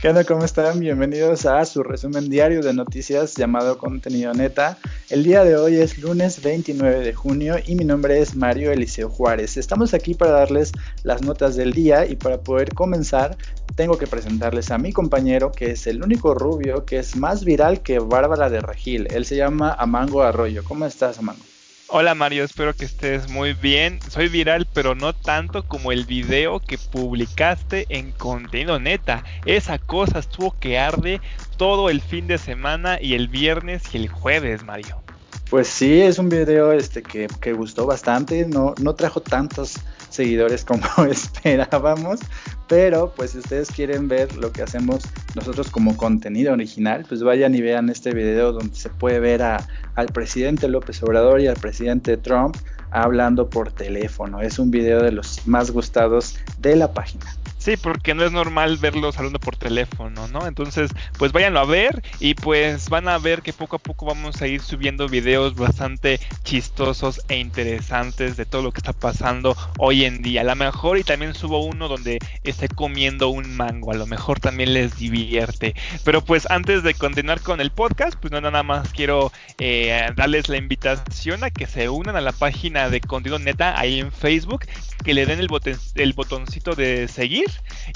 ¿Qué onda? ¿Cómo están? Bienvenidos a su resumen diario de noticias llamado Contenido Neta. El día de hoy es lunes 29 de junio y mi nombre es Mario Eliseo Juárez. Estamos aquí para darles las notas del día y para poder comenzar tengo que presentarles a mi compañero que es el único rubio que es más viral que Bárbara de Regil. Él se llama Amango Arroyo. ¿Cómo estás, Amango? Hola Mario, espero que estés muy bien. Soy viral, pero no tanto como el video que publicaste en contenido neta. Esa cosa estuvo que arde todo el fin de semana y el viernes y el jueves, Mario. Pues sí, es un video este que, gustó bastante, no, no trajo tantos seguidores como esperábamos, pero pues si ustedes quieren ver lo que hacemos nosotros como contenido original, pues vayan y vean este video donde se puede ver al presidente López Obrador y al presidente Trump hablando por teléfono. Es un video de los más gustados de la página. Sí, porque no es normal verlos hablando por teléfono, ¿no? Entonces, pues váyanlo a ver y pues van a ver que poco a poco vamos a ir subiendo videos bastante chistosos e interesantes de todo lo que está pasando hoy en día. A lo mejor y también subo uno donde esté comiendo un mango, a lo mejor también les divierte. Pero pues antes de continuar con el podcast, pues no nada más quiero eh, darles la invitación a que se unan a la página de Contenido Neta ahí en Facebook, que le den el, el botoncito de seguir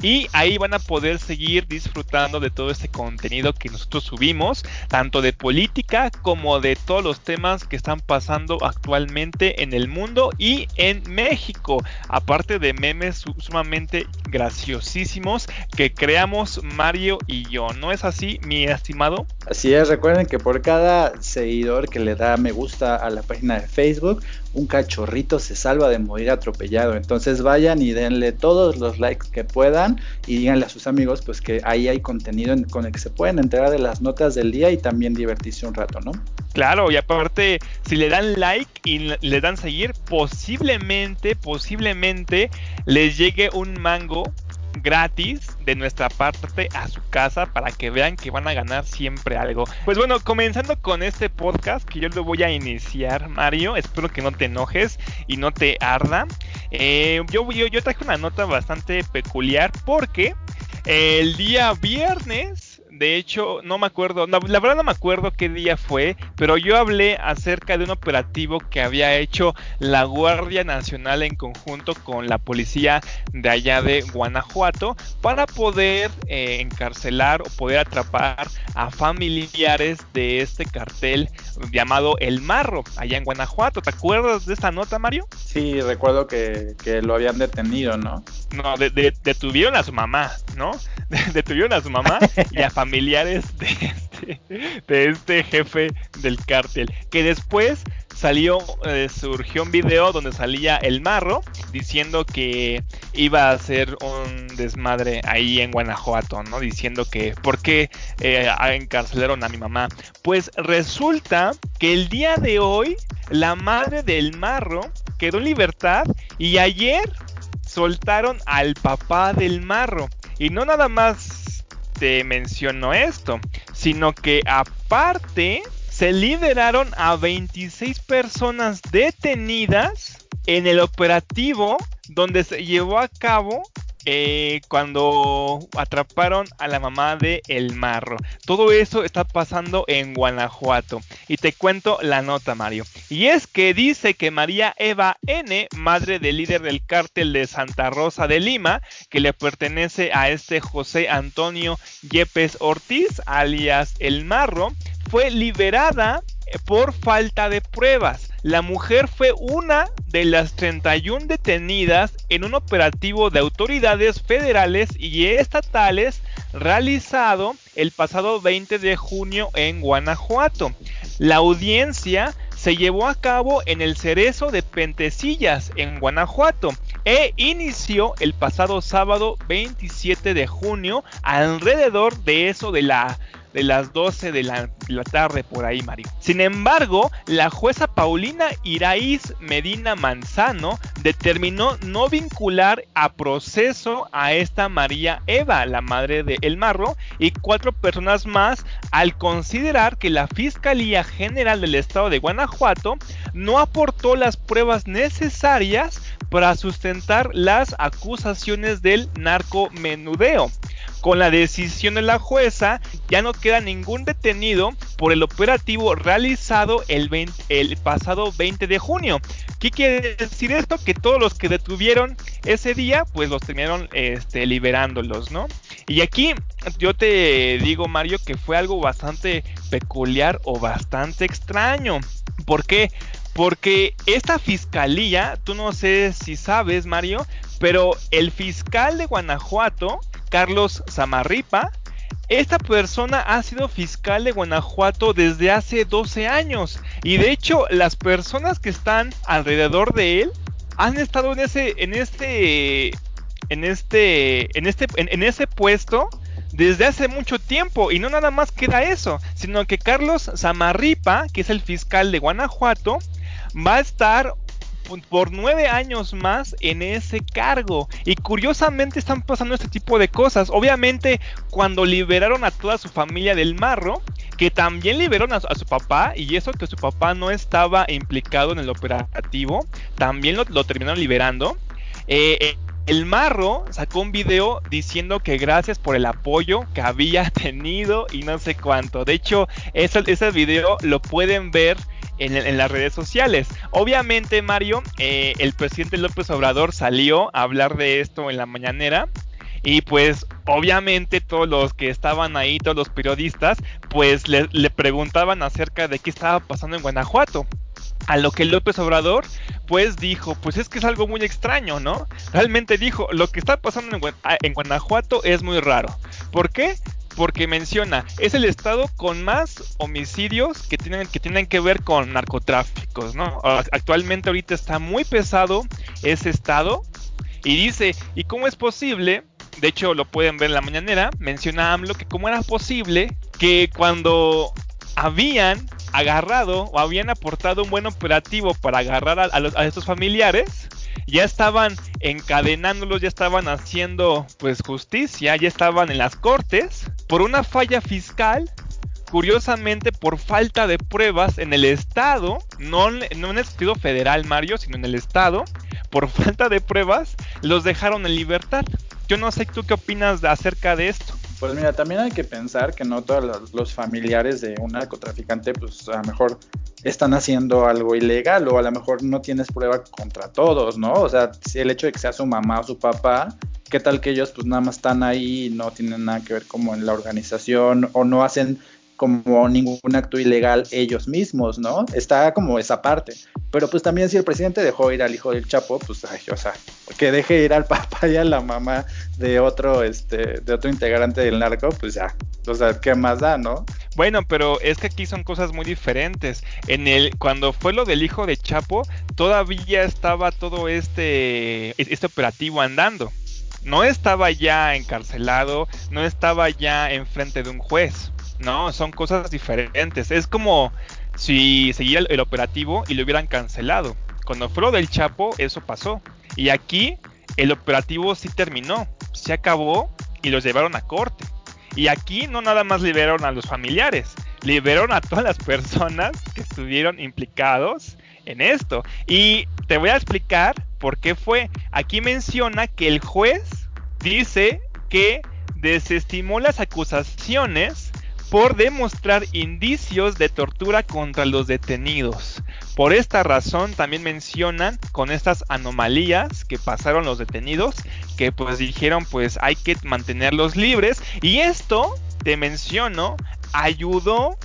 y ahí van a poder seguir disfrutando de todo este contenido que nosotros subimos, tanto de política como de todos los temas que están pasando actualmente en el mundo y en México, aparte de memes sumamente graciosísimos que creamos Mario y yo. ¿No es así, mi estimado? Así es, recuerden que por cada seguidor que le da me gusta a la página de Facebook, un cachorrito se salva de morir atropellado. Entonces vayan y denle todos los likes que puedan y díganle a sus amigos pues que ahí hay contenido con el que se pueden enterar de las notas del día y también divertirse un rato, ¿no? Claro, y aparte, si le dan like y le dan seguir, posiblemente, posiblemente les llegue un mango gratis de nuestra parte a su casa para que vean que van a ganar siempre algo. Pues bueno, comenzando con este podcast que yo lo voy a iniciar, Mario. Espero que no te enojes y no te arda. Eh, yo, yo, yo traje una nota bastante peculiar porque el día viernes de hecho, no me acuerdo, la, verdad no me acuerdo qué día fue, pero yo hablé acerca de un operativo que había hecho la Guardia Nacional en conjunto con la policía de allá de Guanajuato para poder eh, encarcelar o poder atrapar a familiares de este cartel llamado El Marro, allá en Guanajuato. ¿Te acuerdas de esta nota, Mario? Sí, recuerdo que, lo habían detenido, ¿no? No, detuvieron a su mamá, ¿no? detuvieron a su mamá y a familiares familiares de este, de este jefe del cártel. Que después salió, eh, surgió un video donde salía el marro diciendo que iba a hacer un desmadre ahí en Guanajuato, ¿no? Diciendo que, ¿por qué eh, encarcelaron a mi mamá? Pues resulta que el día de hoy la madre del marro quedó en libertad y ayer soltaron al papá del marro. Y no nada más te menciono esto, sino que aparte se liberaron a 26 personas detenidas en el operativo donde se llevó a cabo eh, cuando atraparon a la mamá de El Marro. Todo eso está pasando en Guanajuato. Y te cuento la nota, Mario. Y es que dice que María Eva N., madre del líder del cártel de Santa Rosa de Lima, que le pertenece a este José Antonio Yepes Ortiz, alias El Marro, fue liberada por falta de pruebas. La mujer fue una de las 31 detenidas en un operativo de autoridades federales y estatales realizado el pasado 20 de junio en Guanajuato. La audiencia se llevó a cabo en el Cerezo de Pentecillas, en Guanajuato, e inició el pasado sábado 27 de junio alrededor de eso de la de las 12 de la, tarde por ahí, Mario. Sin embargo, la jueza Paulina Iraíz Medina Manzano determinó no vincular a proceso a esta María Eva, la madre de El Marro, y cuatro personas más al considerar que la Fiscalía General del Estado de Guanajuato no aportó las pruebas necesarias para sustentar las acusaciones del narcomenudeo. Con la decisión de la jueza ya no queda ningún detenido por el operativo realizado el, pasado 20 de junio. ¿Qué quiere decir esto? Que todos los que detuvieron ese día, pues los terminaron este, liberándolos, ¿no? Y aquí yo te digo, Mario, que fue algo bastante peculiar o bastante extraño. ¿Por qué? Porque esta fiscalía, tú no sé si sabes, Mario, pero el fiscal de Guanajuato, Carlos Zamarripa, esta persona ha sido fiscal de Guanajuato desde hace 12 años y de hecho las personas que están alrededor de él han estado en ese en este en este en este en, ese puesto desde hace mucho tiempo y no nada más queda eso, sino que Carlos Zamarripa, que es el fiscal de Guanajuato, va a estar por nueve años más en ese cargo. Y curiosamente están pasando este tipo de cosas. Obviamente, cuando liberaron a toda su familia del marro, que también liberaron a, su papá, y eso que su papá no estaba implicado en el operativo, también lo, terminaron liberando. Eh, el Marro sacó un video diciendo que gracias por el apoyo que había tenido y no sé cuánto. De hecho, ese video lo pueden ver en, las redes sociales. Obviamente, Mario, eh, el presidente López Obrador salió a hablar de esto en la mañanera. Y pues obviamente todos los que estaban ahí, todos los periodistas, pues le, preguntaban acerca de qué estaba pasando en Guanajuato. A lo que López Obrador pues dijo, pues es que es algo muy extraño, ¿no? Realmente dijo, lo que está pasando en, en Guanajuato es muy raro. ¿Por qué? Porque menciona, es el estado con más homicidios que tienen que, ver con narcotráficos, ¿no? Actualmente ahorita está muy pesado ese estado y dice, ¿y cómo es posible? De hecho, lo pueden ver en la mañanera, menciona AMLO que cómo era posible que cuando habían agarrado o habían aportado un buen operativo para agarrar a estos familiares, ya estaban encadenándolos, ya estaban haciendo pues justicia, ya estaban en las cortes por una falla fiscal curiosamente por falta de pruebas en el estado, no, no, en el sentido federal Mario, sino en el estado, por falta de pruebas, los dejaron en libertad. Yo no sé tú qué opinas acerca de esto. Pues mira, también hay que pensar que no todos los familiares de un narcotraficante, pues a lo mejor están haciendo algo ilegal o a lo mejor no tienes prueba contra todos, ¿no? O sea, el hecho de que sea su mamá o su papá, ¿qué tal que ellos pues nada más están ahí y no tienen nada que ver como en la organización o no hacen como ningún acto ilegal ellos mismos, ¿no? Está como esa parte. Pero pues también si el presidente dejó ir al hijo del Chapo, pues o sea, que deje ir al papá y a la mamá de otro este de otro integrante del narco, pues ya, o sea, ¿qué más da, no? Bueno, pero es que aquí son cosas muy diferentes. En el cuando fue lo del hijo de Chapo, todavía estaba todo este este operativo andando. No estaba ya encarcelado, no estaba ya enfrente de un juez. No, son cosas diferentes. Es como si seguía el, operativo y lo hubieran cancelado. Cuando fue del Chapo, eso pasó. Y aquí el operativo sí terminó, se acabó y los llevaron a corte. Y aquí no nada más liberaron a los familiares, liberaron a todas las personas que estuvieron implicados en esto. Y te voy a explicar por qué fue. Aquí menciona que el juez dice que desestimó las acusaciones por demostrar indicios de tortura contra los detenidos. Por esta razón también mencionan con estas anomalías que pasaron los detenidos, que pues dijeron pues hay que mantenerlos libres y esto, te menciono, ayudó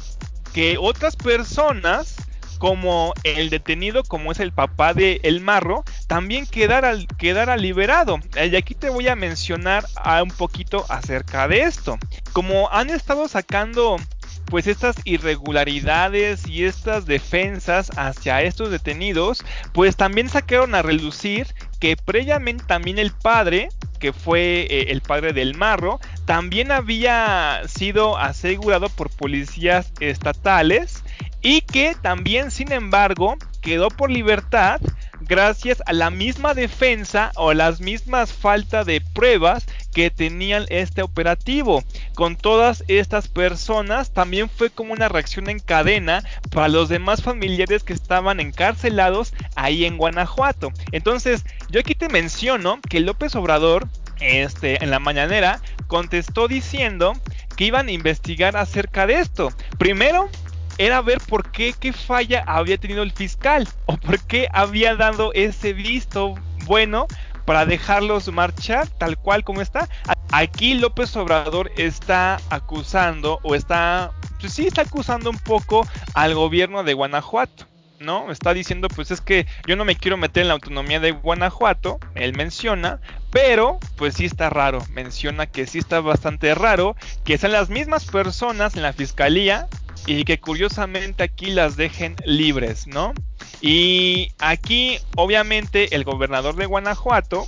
que otras personas como el detenido, como es el papá de El Marro, también quedara, liberado. Y aquí te voy a mencionar un poquito acerca de esto. Como han estado sacando pues estas irregularidades y estas defensas hacia estos detenidos, pues también sacaron a relucir que previamente también el padre, que fue eh, el padre del marro, también había sido asegurado por policías estatales y que también, sin embargo, quedó por libertad gracias a la misma defensa o las mismas falta de pruebas que tenían este operativo. Con todas estas personas también fue como una reacción en cadena para los demás familiares que estaban encarcelados ahí en Guanajuato. Entonces, yo aquí te menciono que López Obrador este, en la mañanera contestó diciendo que iban a investigar acerca de esto. Primero, era ver por qué, qué falla había tenido el fiscal o por qué había dado ese visto bueno para dejarlos marchar tal cual como está. Aquí López Obrador está acusando o está, pues sí está acusando un poco al gobierno de Guanajuato. ¿no? Está diciendo, pues es que yo no me quiero meter en la autonomía de Guanajuato, él menciona, pero pues sí está raro, menciona que sí está bastante raro, que sean las mismas personas en la fiscalía y que curiosamente aquí las dejen libres, ¿no? Y aquí obviamente el gobernador de Guanajuato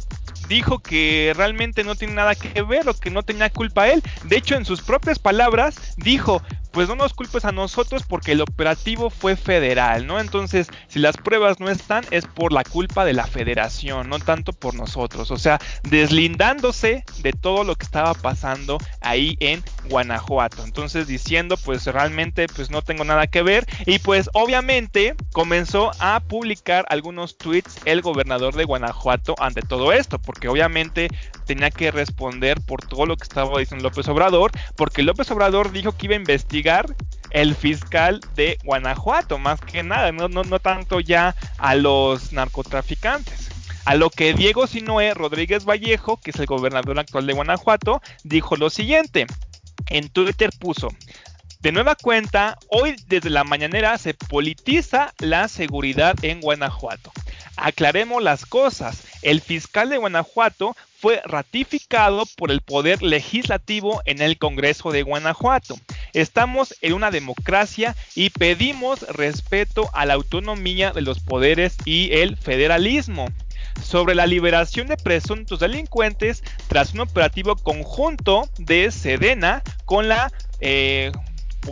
dijo que realmente no tiene nada que ver o que no tenía culpa él. De hecho, en sus propias palabras dijo, pues no nos culpes a nosotros porque el operativo fue federal, ¿no? Entonces, si las pruebas no están, es por la culpa de la federación, no tanto por nosotros. O sea, deslindándose de todo lo que estaba pasando ahí en Guanajuato. Entonces, diciendo, pues realmente, pues no tengo nada que ver. Y pues obviamente comenzó a publicar algunos tweets el gobernador de Guanajuato ante todo esto, porque obviamente tenía que responder por todo lo que estaba diciendo López Obrador, porque López Obrador dijo que iba a investigar el fiscal de Guanajuato, más que nada, no, tanto ya a los narcotraficantes. A lo que Diego Sinoé Rodríguez Vallejo, que es el gobernador actual de Guanajuato, dijo lo siguiente. En Twitter puso, de nueva cuenta, hoy desde la mañanera se politiza la seguridad en Guanajuato. Aclaremos las cosas. El fiscal de Guanajuato fue ratificado por el Poder Legislativo en el Congreso de Guanajuato. Estamos en una democracia y pedimos respeto a la autonomía de los poderes y el federalismo. Sobre la liberación de presuntos delincuentes tras un operativo conjunto de Sedena con la eh,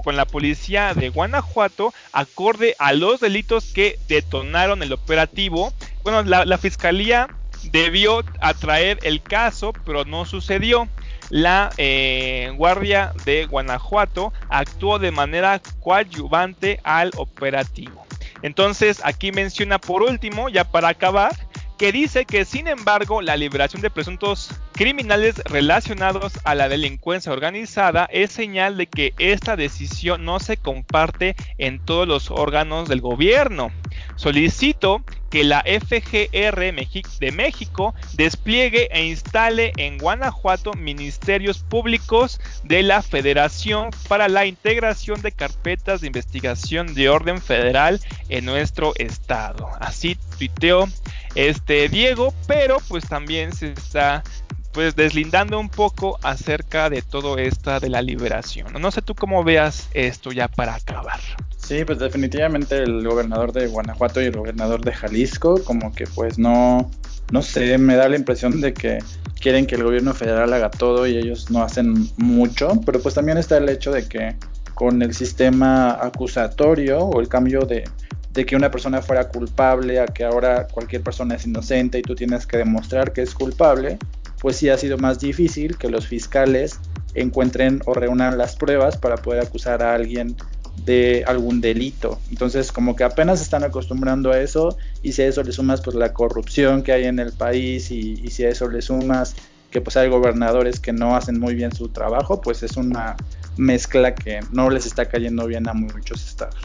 con la policía de Guanajuato acorde a los delitos que detonaron el operativo. Bueno, la, fiscalía debió atraer el caso, pero no sucedió. La eh, Guardia de Guanajuato actuó de manera coadyuvante al operativo. Entonces aquí menciona por último, ya para acabar, que dice que sin embargo la liberación de presuntos criminales relacionados a la delincuencia organizada es señal de que esta decisión no se comparte en todos los órganos del gobierno. Solicito que la FGR de México despliegue e instale en Guanajuato ministerios públicos de la Federación para la integración de carpetas de investigación de orden federal en nuestro estado. Así tuiteó este Diego, pero pues también se está pues deslindando un poco acerca de todo esta de la liberación. No sé tú cómo veas esto ya para acabar. Sí, pues definitivamente el gobernador de Guanajuato y el gobernador de Jalisco, como que pues no, no sé, me da la impresión de que quieren que el gobierno federal haga todo y ellos no hacen mucho, pero pues también está el hecho de que con el sistema acusatorio o el cambio de, de que una persona fuera culpable a que ahora cualquier persona es inocente y tú tienes que demostrar que es culpable, pues sí ha sido más difícil que los fiscales encuentren o reúnan las pruebas para poder acusar a alguien de algún delito. Entonces, como que apenas están acostumbrando a eso y si a eso le sumas pues la corrupción que hay en el país y, si a eso le sumas que pues hay gobernadores que no hacen muy bien su trabajo, pues es una mezcla que no les está cayendo bien a muchos estados.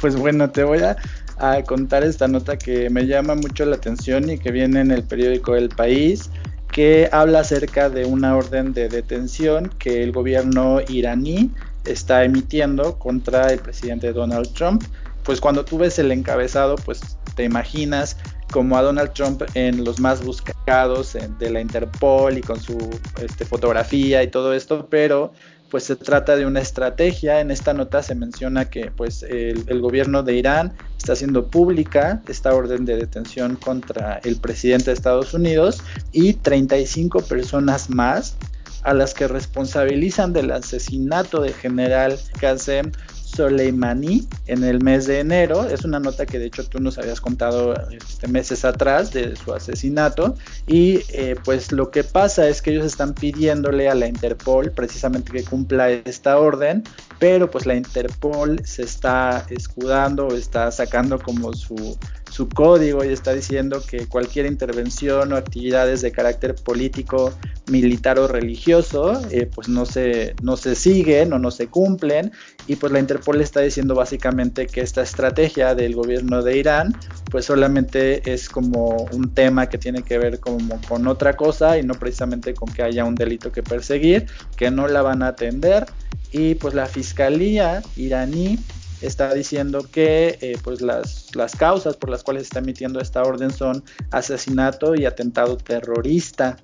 Pues bueno, te voy a contar esta nota que me llama mucho la atención y que viene en el periódico El País que habla acerca de una orden de detención que el gobierno iraní está emitiendo contra el presidente Donald Trump. Pues cuando tú ves el encabezado, pues te imaginas como a Donald Trump en los más buscados de la Interpol y con su este, fotografía y todo esto, pero pues se trata de una estrategia. En esta nota se menciona que pues el, gobierno de Irán está haciendo pública esta orden de detención contra el presidente de Estados Unidos y 35 personas más a las que responsabilizan del asesinato del general Qasem Soleimani en el mes de enero. Es una nota que de hecho tú nos habías contado este, meses atrás de su asesinato. Y eh, pues lo que pasa es que ellos están pidiéndole a la Interpol precisamente que cumpla esta orden. Pero pues la Interpol se está escudando, está sacando como su, su código y está diciendo que cualquier intervención o actividades de carácter político, militar o religioso, eh, pues no se, no se siguen o no se cumplen. Y pues la Interpol está diciendo básicamente que esta estrategia del gobierno de Irán, pues solamente es como un tema que tiene que ver como con otra cosa y no precisamente con que haya un delito que perseguir, que no la van a atender. Y pues la fiscalía iraní está diciendo que eh, pues las, las causas por las cuales está emitiendo esta orden son asesinato y atentado terrorista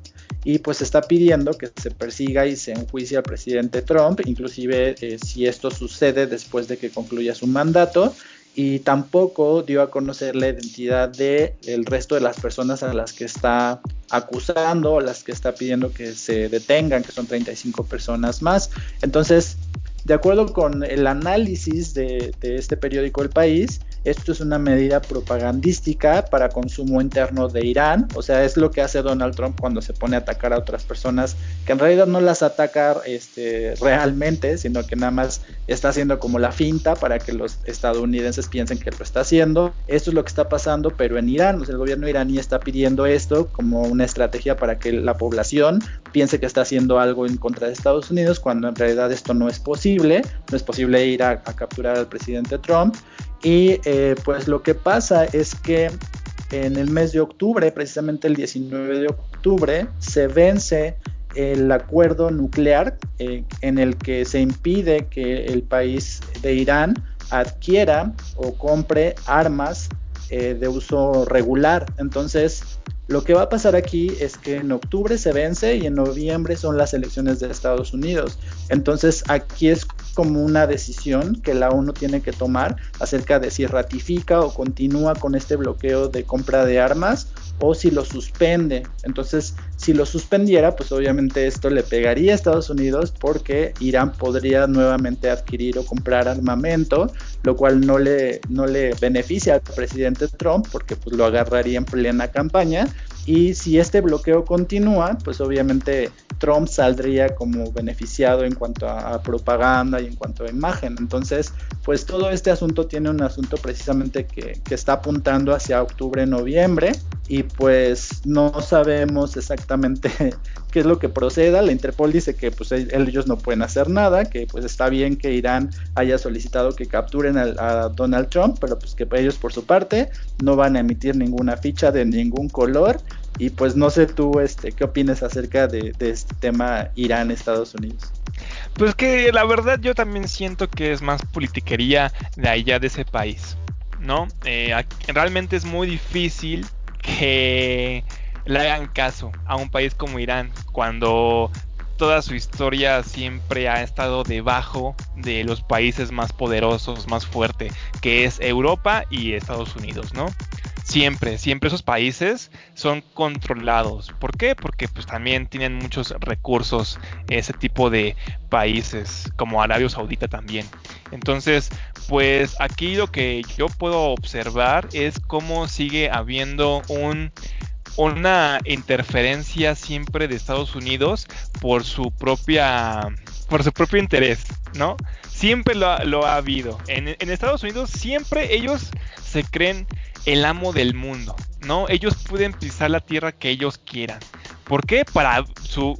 y pues está pidiendo que se persiga y se enjuicie al presidente Trump, inclusive eh, si esto sucede después de que concluya su mandato y tampoco dio a conocer la identidad de el resto de las personas a las que está acusando o las que está pidiendo que se detengan, que son 35 personas más. Entonces, de acuerdo con el análisis de, este periódico El País, esto es una medida propagandística para consumo interno de Irán, o sea, es lo que hace Donald Trump cuando se pone a atacar a otras personas, que en realidad no las ataca este, realmente, sino que nada más está haciendo como la finta para que los estadounidenses piensen que lo está haciendo. Esto es lo que está pasando, pero en Irán, el gobierno iraní está pidiendo esto como una estrategia para que la población piense que está haciendo algo en contra de Estados Unidos, cuando en realidad esto no es posible, no es posible ir a capturar al presidente Trump. Y eh, pues lo que pasa es que en el mes de octubre, precisamente el 19 de octubre, se vence el acuerdo nuclear eh, en el que se impide que el país de Irán adquiera o compre armas eh, de uso regular. Entonces, lo que va a pasar aquí es que en octubre se vence y en noviembre son las elecciones de Estados Unidos. Entonces aquí es como una decisión que la ONU tiene que tomar acerca de si ratifica o continúa con este bloqueo de compra de armas o si lo suspende. Entonces, si lo suspendiera, pues obviamente esto le pegaría a Estados Unidos porque Irán podría nuevamente adquirir o comprar armamento, lo cual no le, no le beneficia al presidente Trump porque pues, lo agarraría en plena campaña. Y si este bloqueo continúa, pues obviamente Trump saldría como beneficiado en cuanto a, propaganda y en cuanto a imagen. Entonces, pues todo este asunto tiene un asunto precisamente que, que está apuntando hacia octubre, noviembre y pues no sabemos exactamente qué es lo que proceda. La Interpol dice que pues ellos no pueden hacer nada, que pues está bien que Irán haya solicitado que capturen a, Donald Trump, pero pues que ellos por su parte no van a emitir ninguna ficha de ningún color. Y pues no sé tú este qué opinas acerca de, este tema Irán-Estados Unidos. Pues que la verdad yo también siento que es más politiquería de allá de ese país. ¿no? Eh, realmente es muy difícil que le hagan caso a un país como Irán cuando toda su historia siempre ha estado debajo de los países más poderosos, más fuertes, que es Europa y Estados Unidos, ¿no? Siempre, siempre esos países son controlados. ¿Por qué? Porque pues también tienen muchos recursos ese tipo de países, como Arabia Saudita también. Entonces, pues aquí lo que yo puedo observar es cómo sigue habiendo un una interferencia siempre de Estados Unidos por su propia por su propio interés, ¿no? Siempre lo, ha habido. En, en, Estados Unidos siempre ellos se creen el amo del mundo, ¿no? Ellos pueden pisar la tierra que ellos quieran. ¿Por qué? Para su,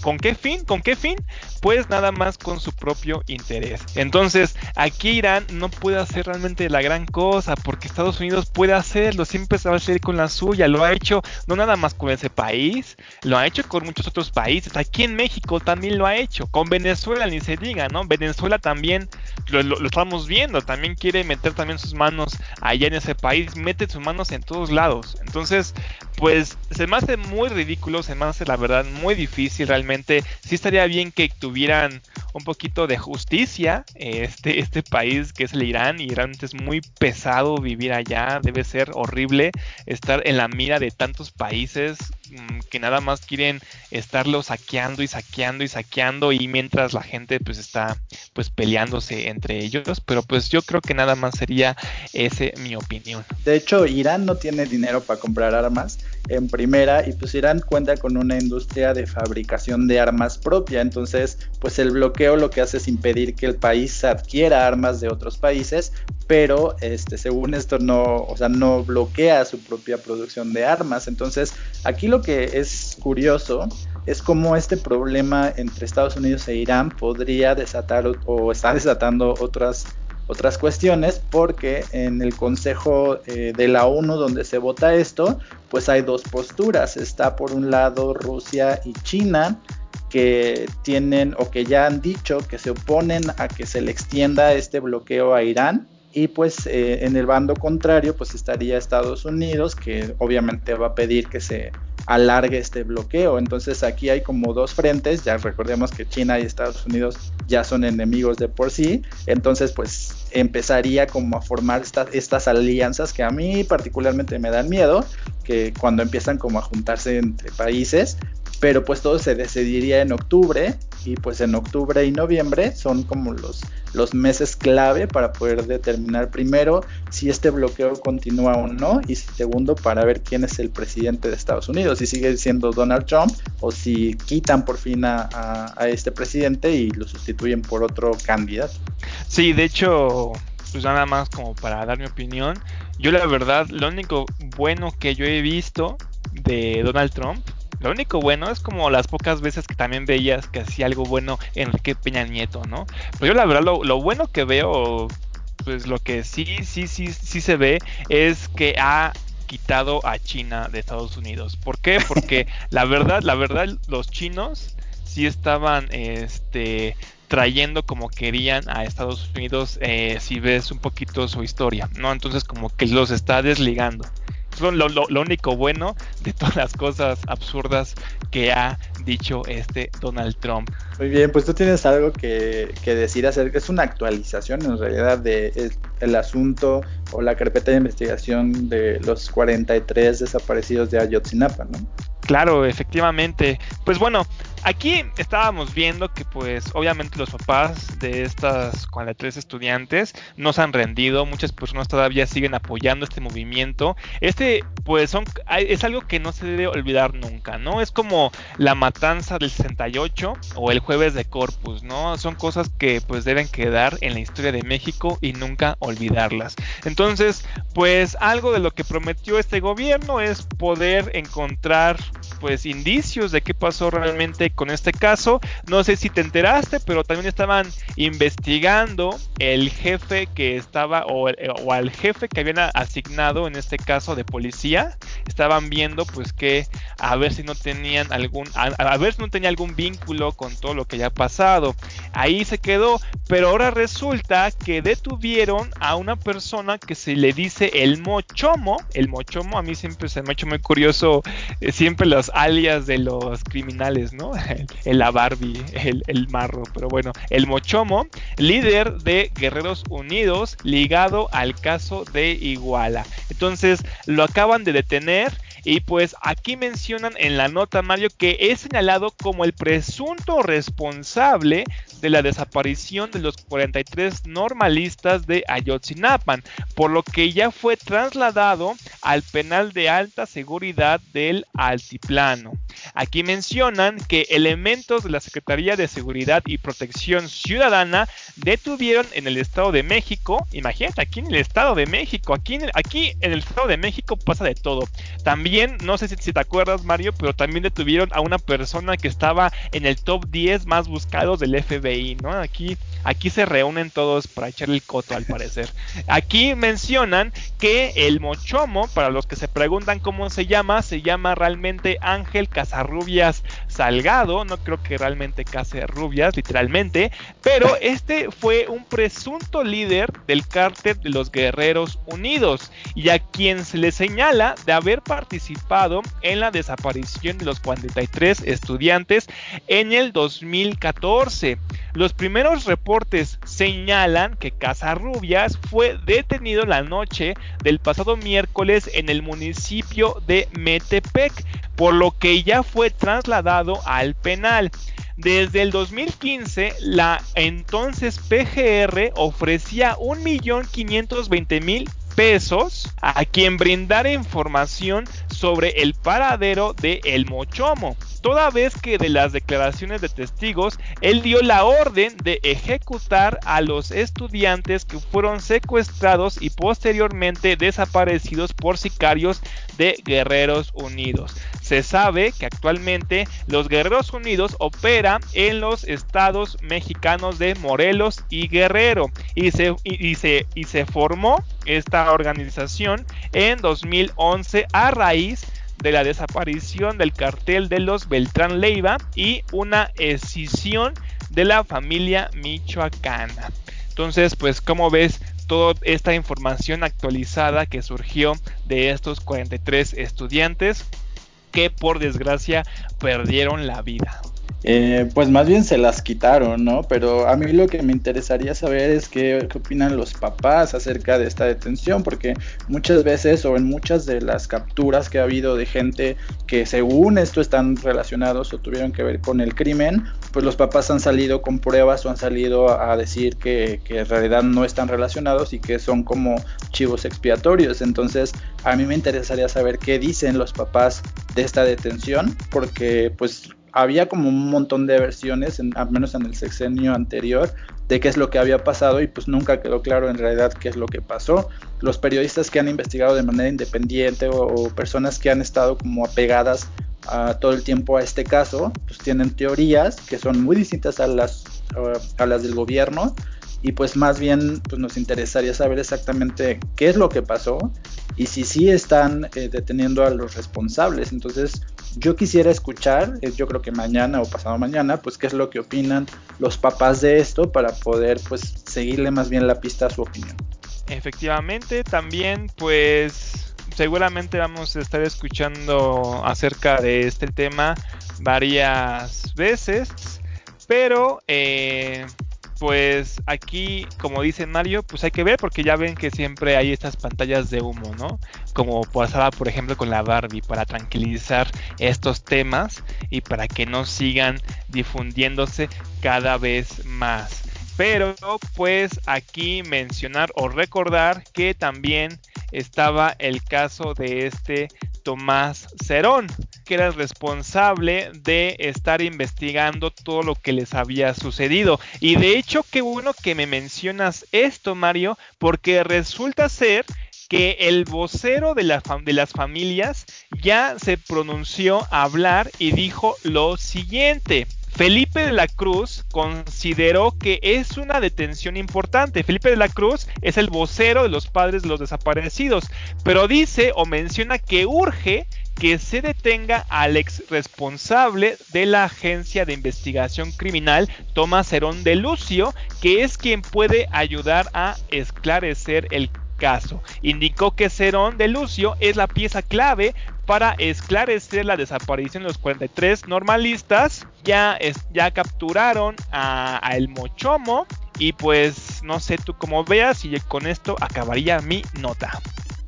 ¿Con qué fin? ¿Con qué fin? Pues nada más con su propio interés. Entonces, aquí Irán no puede hacer realmente la gran cosa porque Estados Unidos puede hacerlo, siempre se va a hacer con la suya. Lo ha hecho no nada más con ese país, lo ha hecho con muchos otros países. Aquí en México también lo ha hecho. Con Venezuela ni se diga, ¿no? Venezuela también lo, lo estamos viendo, también quiere meter también sus manos allá en ese país, mete sus manos en todos lados. Entonces, pues se me hace muy ridículo, se me hace la verdad muy difícil realmente. Sí estaría bien que tuvieran un poquito de justicia este, este país que es el Irán y realmente es muy pesado vivir allá, debe ser horrible estar en la mira de tantos países mm, que nada más quieren estarlo saqueando y saqueando y saqueando y mientras la gente pues está pues peleándose entre ellos, pero pues yo creo que nada más sería ese mi opinión. De hecho, Irán no tiene dinero para comprar armas en primera y pues Irán cuenta con una industria de fabricación de armas propia, entonces pues el bloqueo lo que hace es impedir que el país adquiera armas de otros países, pero este según esto no, o sea, no bloquea su propia producción de armas, entonces aquí lo que es curioso es cómo este problema entre Estados Unidos e Irán podría desatar o, está desatando otras otras cuestiones porque en el Consejo eh, de la ONU donde se vota esto, pues hay dos posturas. Está por un lado Rusia y China que tienen o que ya han dicho que se oponen a que se le extienda este bloqueo a Irán y pues eh, en el bando contrario pues estaría Estados Unidos que obviamente va a pedir que se alargue este bloqueo. Entonces aquí hay como dos frentes, ya recordemos que China y Estados Unidos ya son enemigos de por sí, entonces pues empezaría como a formar estas alianzas que a mí particularmente me dan miedo, que cuando empiezan como a juntarse entre países, pero pues todo se decidiría en octubre y pues en octubre y noviembre son como los, los meses clave para poder determinar primero si este bloqueo continúa o no y segundo para ver quién es el presidente de Estados Unidos, si sigue siendo Donald Trump o si quitan por fin a, a este presidente y lo sustituyen por otro candidato. Sí, de hecho, pues nada más como para dar mi opinión, yo la verdad, lo único bueno que yo he visto de Donald Trump lo único bueno es como las pocas veces que también veías que hacía algo bueno Enrique Peña Nieto, ¿no? Pero yo la verdad lo, bueno que veo, pues lo que sí, sí, sí, sí se ve es que ha quitado a China de Estados Unidos. ¿Por qué? Porque la verdad, la verdad, los chinos sí estaban, este trayendo como querían a Estados Unidos eh, si ves un poquito su historia, ¿no? Entonces como que los está desligando lo, único bueno de todas las cosas absurdas que ha dicho este Donald Trump. Muy bien, pues tú tienes algo que, decir acerca, es una actualización en realidad de el, asunto o la carpeta de investigación de los 43 desaparecidos de Ayotzinapa, ¿no? Claro, efectivamente. Pues bueno, aquí estábamos viendo que pues obviamente los papás de estas 43 estudiantes no se han rendido, muchas personas todavía siguen apoyando este movimiento. Este pues son es algo que no se debe olvidar nunca, ¿no? Es como la matanza del 68 o el jueves de Corpus, ¿no? Son cosas que pues deben quedar en la historia de México y nunca olvidarlas. Entonces, pues algo de lo que prometió este gobierno es poder encontrar pues indicios de qué pasó realmente con este caso. No sé si te enteraste, pero también estaban investigando el jefe que estaba o, o al jefe que habían asignado en este caso de policía. Estaban viendo pues que a ver si no tenían algún a, ver si no tenía algún vínculo con todo lo que haya pasado. Ahí se quedó, pero ahora resulta que detuvieron a una persona que se le dice el mochomo. El mochomo a mí siempre se me ha hecho muy curioso eh, siempre las alias de los criminales, ¿no? El, la Barbie, el, el marro, pero bueno, el mochomo, líder de Guerreros Unidos, ligado al caso de Iguala. Entonces lo acaban de detener y pues aquí mencionan en la nota Mario que es señalado como el presunto responsable de la desaparición de los 43 normalistas de Ayotzinapan, por lo que ya fue trasladado al penal de alta seguridad del Altiplano. Aquí mencionan que elementos de la Secretaría de Seguridad y Protección Ciudadana detuvieron en el Estado de México, imagínate, aquí en el Estado de México, aquí en el, aquí en el Estado de México pasa de todo. También no sé si, te acuerdas, Mario, pero también detuvieron a una persona que estaba en el top 10 más buscados del FBI, ¿no? Aquí, aquí se reúnen todos para echarle el coto, al parecer. Aquí mencionan que el mochomo, para los que se preguntan cómo se llama, se llama realmente Ángel Casarrubias Salgado, no creo que realmente case rubias, literalmente, pero este fue un presunto líder del cártel de los Guerreros Unidos y a quien se le señala de haber participado en la desaparición de los 43 estudiantes en el 2014. Los primeros reportes señalan que Casarrubias fue detenido la noche del pasado miércoles en el municipio de Metepec, por lo que ya fue trasladado al penal. Desde el 2015, la entonces PGR ofrecía 1.520.000 pesos a quien brindara información sobre el paradero de El Mochomo toda vez que de las declaraciones de testigos, él dio la orden de ejecutar a los estudiantes que fueron secuestrados y posteriormente desaparecidos por sicarios de Guerreros Unidos. Se sabe que actualmente los Guerreros Unidos operan en los estados mexicanos de Morelos y Guerrero y se, y se formó esta organización en 2011 a raíz de la desaparición del cartel de los Beltrán Leiva y una escisión de la familia michoacana. Entonces, pues como ves, toda esta información actualizada que surgió de estos 43 estudiantes que por desgracia perdieron la vida. Eh, pues más bien se las quitaron, ¿no? Pero a mí lo que me interesaría saber es qué, opinan los papás acerca de esta detención, porque muchas veces o en muchas de las capturas que ha habido de gente que según esto están relacionados o tuvieron que ver con el crimen, pues los papás han salido con pruebas o han salido a decir que, que en realidad no están relacionados y que son como chivos expiatorios. Entonces a mí me interesaría saber qué dicen los papás de esta detención, porque pues había como un montón de versiones, en, al menos en el sexenio anterior, de qué es lo que había pasado y pues nunca quedó claro en realidad qué es lo que pasó. Los periodistas que han investigado de manera independiente o, personas que han estado como apegadas todo el tiempo a este caso, pues tienen teorías que son muy distintas a las, a las del gobierno y pues más bien pues nos interesaría saber exactamente qué es lo que pasó y si sí están eh, deteniendo a los responsables. Entonces yo quisiera escuchar, eh, yo creo que mañana o pasado mañana, pues qué es lo que opinan los papás de esto para poder pues seguirle más bien la pista a su opinión. Efectivamente, también pues seguramente vamos a estar escuchando acerca de este tema varias veces, pero eh, pues aquí, como dice Mario, pues hay que ver porque ya ven que siempre hay estas pantallas de humo, ¿no? Como pasaba, por ejemplo, con la Barbie, para tranquilizar estos temas y para que no sigan difundiéndose cada vez más. Pero pues aquí mencionar o recordar que también estaba el caso de este Tomás Cerón, que era el responsable de estar investigando todo lo que les había sucedido. Y de hecho, qué bueno que me mencionas esto, Mario, porque resulta ser que el vocero de, de, las familias ya se pronunció a hablar y dijo lo siguiente. Felipe de la Cruz consideró que es una detención importante. Felipe de la Cruz es el vocero de los padres de los desaparecidos, pero dice o menciona que urge que se detenga al ex responsable de la agencia de investigación criminal, Tomás Herón de Lucio, que es quien puede ayudar a esclarecer el caso. Indicó que Cerón de Lucio es la pieza clave para esclarecer la desaparición de los 43 normalistas. Ya, ya capturaron a, El Mochomo. Y pues no sé tú cómo veas y con esto acabaría mi nota.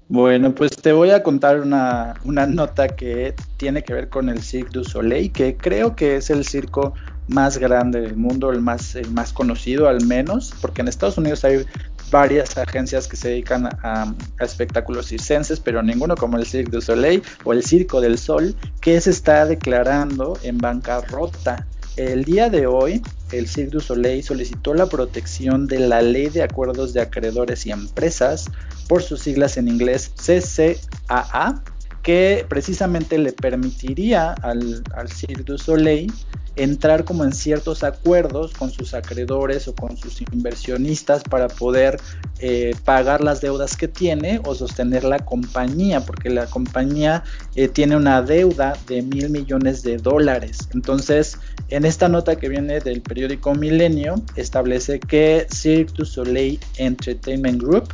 Bueno, pues te voy a contar una, una, nota que tiene que ver con el Cirque du Soleil, que creo que es el circo más grande del mundo, el más, el más conocido al menos, porque en Estados Unidos hay varias agencias que se dedican a, espectáculos circenses, pero ninguno como el Cirque du Soleil o el Circo del Sol, que se está declarando en bancarrota. El día de hoy, el Cirque du Soleil solicitó la protección de la Ley de Acuerdos de Acreedores y Empresas, por sus siglas en inglés CCAA, que precisamente le permitiría al, Cirque du Soleil entrar como en ciertos acuerdos con sus acreedores o con sus inversionistas para poder eh, pagar las deudas que tiene o sostener la compañía, porque la compañía eh, tiene una deuda de mil millones de dólares. Entonces, en esta nota que viene del periódico Milenio, establece que Cirque du Soleil Entertainment Group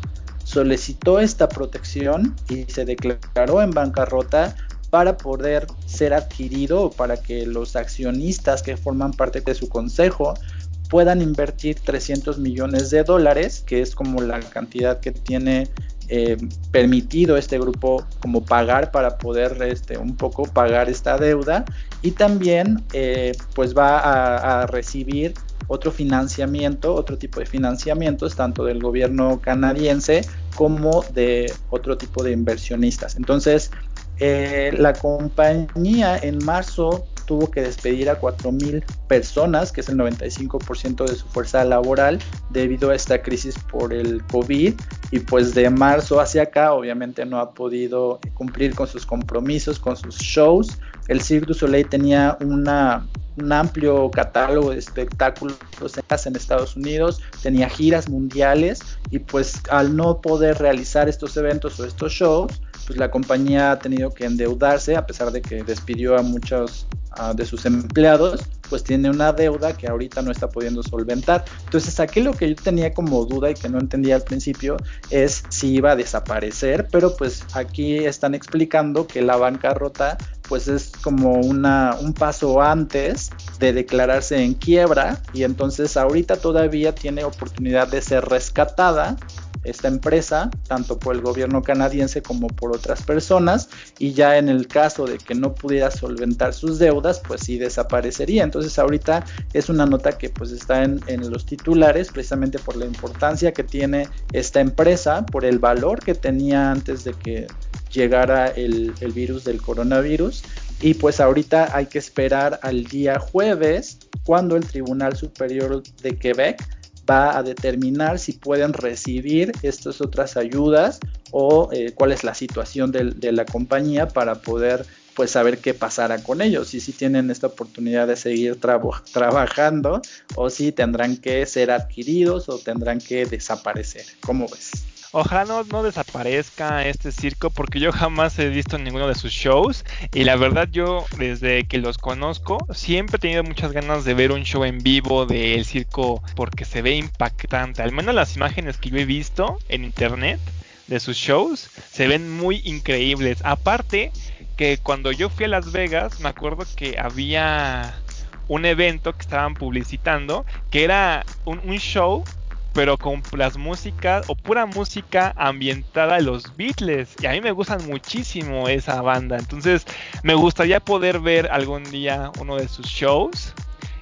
solicitó esta protección y se declaró en bancarrota para poder ser adquirido o para que los accionistas que forman parte de su consejo puedan invertir 300 millones de dólares, que es como la cantidad que tiene eh, permitido este grupo como pagar para poder este, un poco pagar esta deuda. Y también eh, pues va a, recibir otro financiamiento, otro tipo de financiamientos, tanto del gobierno canadiense como de otro tipo de inversionistas. Entonces, eh, la compañía en marzo tuvo que despedir a 4.000 personas, que es el 95% de su fuerza laboral, debido a esta crisis por el COVID. Y pues de marzo hacia acá, obviamente no ha podido cumplir con sus compromisos, con sus shows. El Cirque du Soleil tenía una, un amplio catálogo de espectáculos en Estados Unidos, tenía giras mundiales y pues al no poder realizar estos eventos o estos shows, pues la compañía ha tenido que endeudarse a pesar de que despidió a muchos de sus empleados, pues tiene una deuda que ahorita no está pudiendo solventar. Entonces aquí lo que yo tenía como duda y que no entendía al principio es si iba a desaparecer, pero pues aquí están explicando que la bancarrota pues es como una, un paso antes de declararse en quiebra y entonces ahorita todavía tiene oportunidad de ser rescatada esta empresa, tanto por el gobierno canadiense como por otras personas, y ya en el caso de que no pudiera solventar sus deudas, pues sí desaparecería. Entonces ahorita es una nota que pues está en, los titulares precisamente por la importancia que tiene esta empresa, por el valor que tenía antes de que llegara el, el virus del coronavirus. Y pues ahorita hay que esperar al día jueves cuando el Tribunal Superior de Quebec va a determinar si pueden recibir estas otras ayudas o eh, cuál es la situación de, la compañía para poder pues saber qué pasará con ellos y si tienen esta oportunidad de seguir trabajando o si tendrán que ser adquiridos o tendrán que desaparecer. ¿Cómo ves? Ojalá no, desaparezca este circo porque yo jamás he visto ninguno de sus shows y la verdad yo desde que los conozco siempre he tenido muchas ganas de ver un show en vivo del circo porque se ve impactante. Al menos las imágenes que yo he visto en internet de sus shows se ven muy increíbles. Aparte que cuando yo fui a Las Vegas me acuerdo que había un evento que estaban publicitando que era un, un show pero con las músicas o pura música ambientada a los Beatles. Y a mí me gustan muchísimo esa banda. Entonces me gustaría poder ver algún día uno de sus shows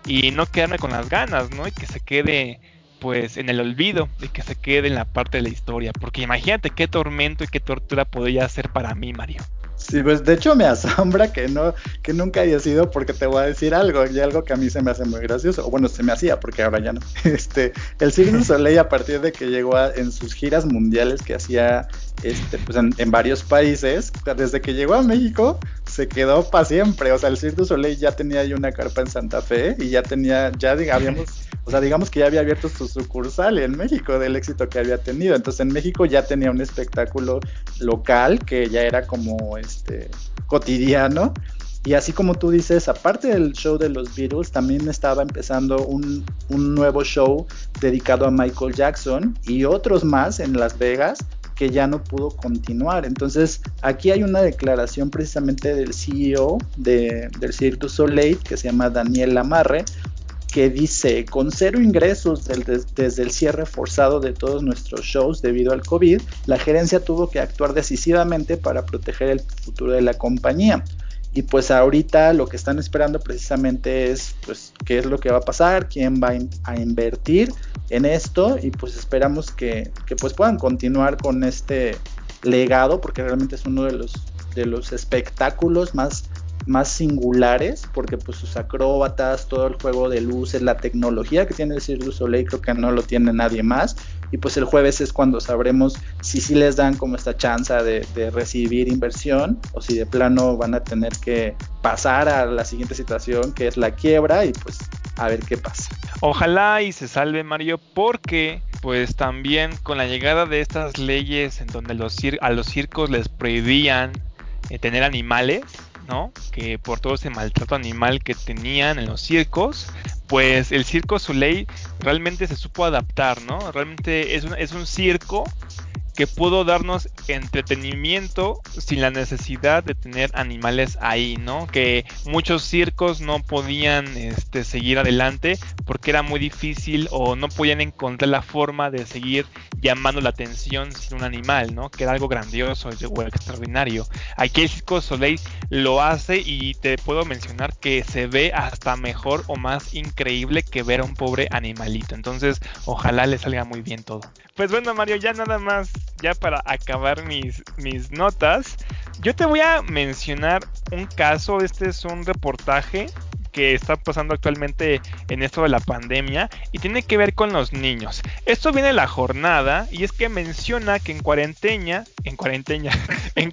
y no quedarme con las ganas, ¿no? Y que se quede pues en el olvido y que se quede en la parte de la historia. Porque imagínate qué tormento y qué tortura podría ser para mí, Mario. Sí, pues de hecho me asombra que no, que nunca haya sido porque te voy a decir algo, y algo que a mí se me hace muy gracioso, o bueno, se me hacía porque ahora ya no. Este, el Cirque Soleil a partir de que llegó en sus giras mundiales que hacía este, pues en, varios países, desde que llegó a México se quedó para siempre, o sea, el Cirque du Soleil ya tenía ahí una carpa en Santa Fe y ya tenía, ya habíamos, o sea, digamos que ya había abierto su sucursal en México del éxito que había tenido, entonces en México ya tenía un espectáculo local que ya era como este cotidiano. Y así como tú dices, aparte del show de los Beatles, también estaba empezando un, nuevo show dedicado a Michael Jackson y otros más en Las Vegas que ya no pudo continuar. Entonces, aquí hay una declaración precisamente del CEO de, del Cirque du Soleil, que se llama Daniel Lamarre, que dice, con cero ingresos desde el cierre forzado de todos nuestros shows debido al COVID, la gerencia tuvo que actuar decisivamente para proteger el futuro de la compañía. Y pues ahorita lo que están esperando precisamente es pues qué es lo que va a pasar, quién va a invertir en esto y pues esperamos que, que pues puedan continuar con este legado porque realmente es uno de los, de los espectáculos más más singulares, porque pues sus acróbatas, todo el juego de luces, la tecnología que tiene el Cirque du Soleil creo que no lo tiene nadie más. Y pues el jueves es cuando sabremos si sí les dan como esta chance de, recibir inversión o si de plano van a tener que pasar a la siguiente situación que es la quiebra y pues a ver qué pasa. Ojalá y se salve Mario porque pues también con la llegada de estas leyes en donde a los circos les prohibían eh, tener animales, ¿no? Que por todo ese maltrato animal que tenían en los circos, pues el Circo Soleil realmente se supo adaptar, ¿no? Realmente es un, es un circo que pudo darnos entretenimiento sin la necesidad de tener animales ahí, ¿no? Que muchos circos no podían este, seguir adelante porque era muy difícil o no podían encontrar la forma de seguir llamando la atención sin un animal, ¿no? Que era algo grandioso o extraordinario. Aquí el Circo Soleil lo hace y te puedo mencionar que se ve hasta mejor o más increíble que ver a un pobre animalito. Entonces, ojalá le salga muy bien todo. Pues bueno, Mario, ya nada más, ya para acabar mis, mis notas, yo te voy a mencionar un caso. Este es un reportaje que está pasando actualmente en esto de la pandemia y tiene que ver con los niños. Esto viene la jornada y es que menciona que en cuarentena, en cuarentena, en,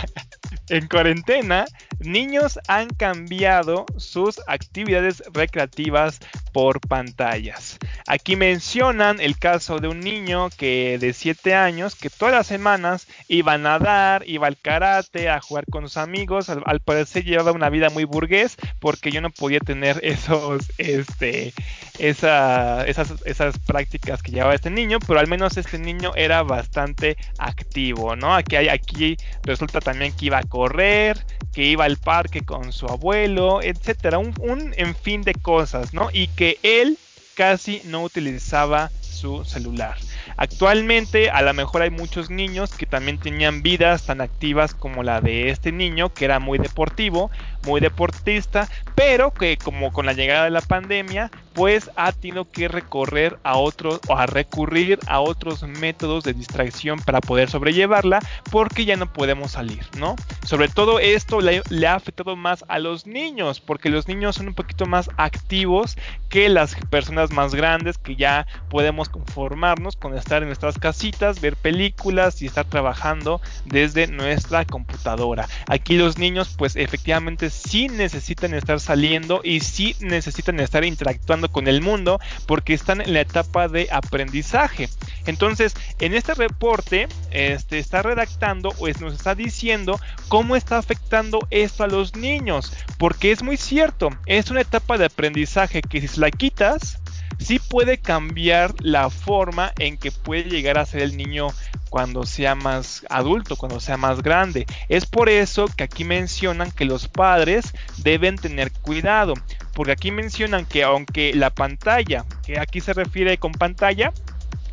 en cuarentena, niños han cambiado sus actividades recreativas por pantallas. Aquí mencionan el caso de un niño que de 7 años que todas las semanas iba a nadar, iba al karate, a jugar con sus amigos. Al, parecer llevaba una vida muy burgués porque yo no podía tener esos, este, esa, esas, esas prácticas que llevaba este niño, pero al menos este niño era bastante activo, ¿no? Aquí, aquí resulta también que iba a correr, que iba al parque con su abuelo, etcétera, un, un en fin de cosas, ¿no? Y que él casi no utilizaba su celular. Actualmente a lo mejor hay muchos niños que también tenían vidas tan activas como la de este niño, que era muy deportivo, muy deportista, pero que como con la llegada de la pandemia, pues ha tenido que recorrer a otros o a recurrir a otros métodos de distracción para poder sobrellevarla, porque ya no podemos salir, ¿no? Sobre todo esto le, le ha afectado más a los niños, porque los niños son un poquito más activos que las personas más grandes que ya podemos conformarnos con estar en nuestras casitas, ver películas y estar trabajando desde nuestra computadora. Aquí los niños pues efectivamente sí necesitan estar saliendo y sí necesitan estar interactuando con el mundo porque están en la etapa de aprendizaje. Entonces, en este reporte este, está redactando o nos está diciendo cómo está afectando esto a los niños, porque es muy cierto, es una etapa de aprendizaje que si la quitas, sí puede cambiar la forma en que puede llegar a ser el niño cuando sea más adulto, cuando sea más grande. Es por eso que aquí mencionan que los padres deben tener cuidado, porque aquí mencionan que aunque la pantalla, que aquí se refiere con pantalla,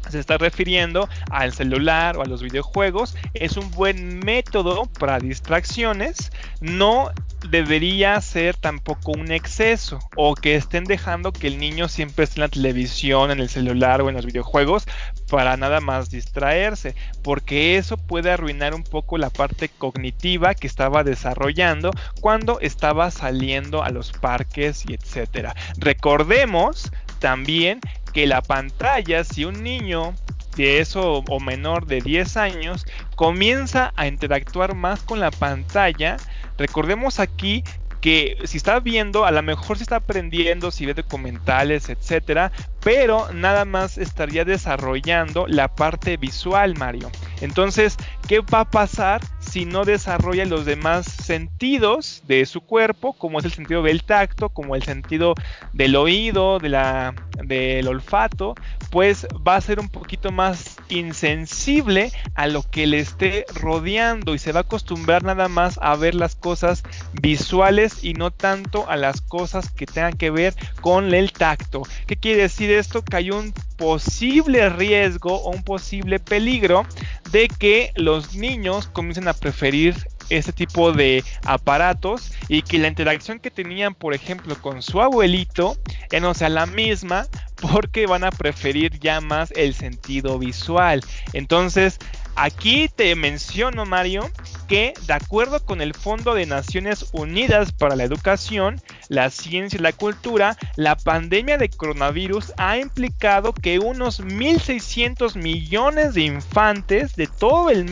se está refiriendo al celular o a los videojuegos, es un buen método para distracciones, no debería ser tampoco un exceso o que estén dejando que el niño siempre esté en la televisión, en el celular o en los videojuegos para nada más distraerse, porque eso puede arruinar un poco la parte cognitiva que estaba desarrollando cuando estaba saliendo a los parques y etcétera. Recordemos también que la pantalla, si un niño de eso o menor de 10 años comienza a interactuar más con la pantalla, recordemos aquí que si está viendo, a lo mejor se está aprendiendo, si ve documentales, etcétera, pero nada más estaría desarrollando la parte visual, Mario. Entonces, ¿qué va a pasar si no desarrolla los demás sentidos de su cuerpo, como es el sentido del tacto, como el sentido del oído, del olfato? Pues va a ser un poquito más insensible a lo que le esté rodeando y se va a acostumbrar nada más a ver las cosas visuales y no tanto a las cosas que tengan que ver con el tacto. ¿Qué quiere decir esto? Que hay un posible riesgo o un posible peligro de que los niños comiencen a preferir este tipo de aparatos y que la interacción que tenían, por ejemplo, con su abuelito, ya no sea la misma porque van a preferir ya más el sentido visual. Entonces, Aquí te menciono, Mario, que de acuerdo con el Fondo de Naciones Unidas para la Educación, la Ciencia y la Cultura, la pandemia de coronavirus ha implicado que unos 1.600 millones de infantes de todo, el,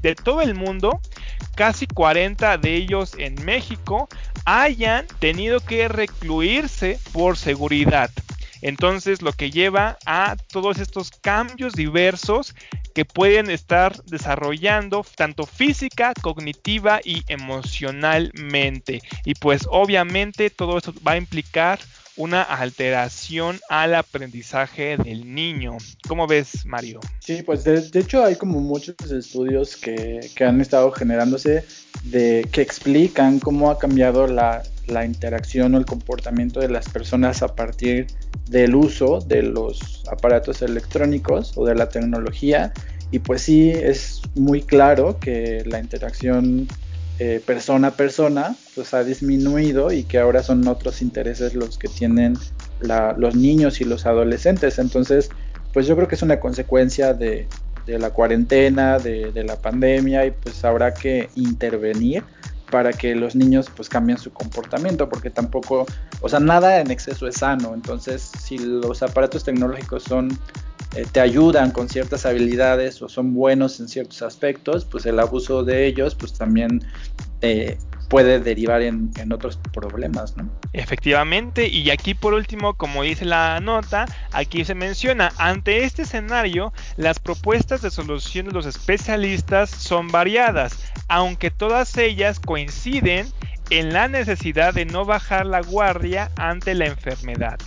de todo el mundo, casi 40 de ellos en México, hayan tenido que recluirse por seguridad. Entonces, lo que lleva a todos estos cambios diversos que pueden estar desarrollando tanto física, cognitiva y emocionalmente. Y pues obviamente todo esto va a implicar una alteración al aprendizaje del niño. ¿Cómo ves, Mario? Sí, pues de, hecho hay como muchos estudios que, que, han estado generándose de que explican cómo ha cambiado la, la interacción o el comportamiento de las personas a partir del uso de los aparatos electrónicos o de la tecnología. Y pues sí es muy claro que la interacción eh, persona a persona pues ha disminuido y que ahora son otros intereses los que tienen los niños y los adolescentes. Entonces pues yo creo que es una consecuencia de, la cuarentena de, de la pandemia y pues habrá que intervenir para que los niños pues cambien su comportamiento, porque tampoco, o sea, nada en exceso es sano, entonces si los aparatos tecnológicos son eh, te ayudan con ciertas habilidades o son buenos en ciertos aspectos, pues el abuso de ellos pues también eh, puede derivar en, otros problemas, ¿no? Efectivamente, y aquí por último, como dice la nota, aquí se menciona, ante este escenario, las propuestas de solución de los especialistas son variadas, aunque todas ellas coinciden en la necesidad de no bajar la guardia ante la enfermedad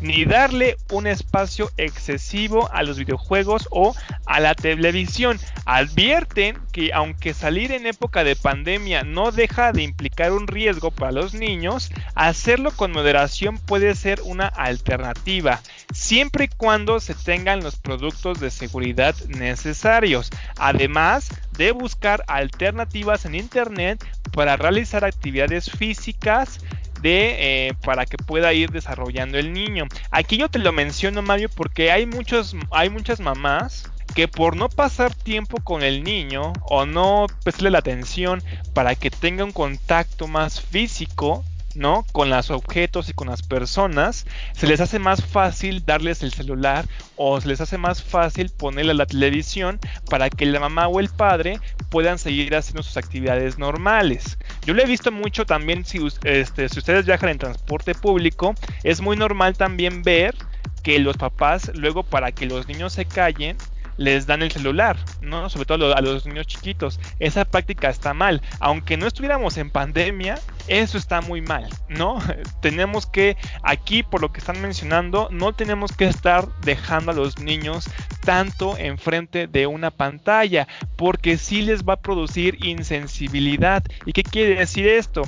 ni darle un espacio excesivo a los videojuegos o a la televisión. Advierten que aunque salir en época de pandemia no deja de implicar un riesgo para los niños, hacerlo con moderación puede ser una alternativa, siempre y cuando se tengan los productos de seguridad necesarios. Además de buscar alternativas en Internet para realizar actividades físicas eh, para que pueda ir desarrollando el niño. Aquí yo te lo menciono Mario porque hay muchos hay muchas mamás que por no pasar tiempo con el niño o no prestarle la atención para que tenga un contacto más físico ¿no? Con los objetos y con las personas, se les hace más fácil darles el celular o se les hace más fácil ponerle la televisión para que la mamá o el padre puedan seguir haciendo sus actividades normales. Yo lo he visto mucho también si, este, si ustedes viajan en transporte público, es muy normal también ver que los papás luego para que los niños se callen les dan el celular, ¿no? Sobre todo a los niños chiquitos. Esa práctica está mal. Aunque no estuviéramos en pandemia, eso está muy mal, ¿no? tenemos que, aquí por lo que están mencionando, no tenemos que estar dejando a los niños tanto enfrente de una pantalla, porque sí les va a producir insensibilidad. ¿Y qué quiere decir esto?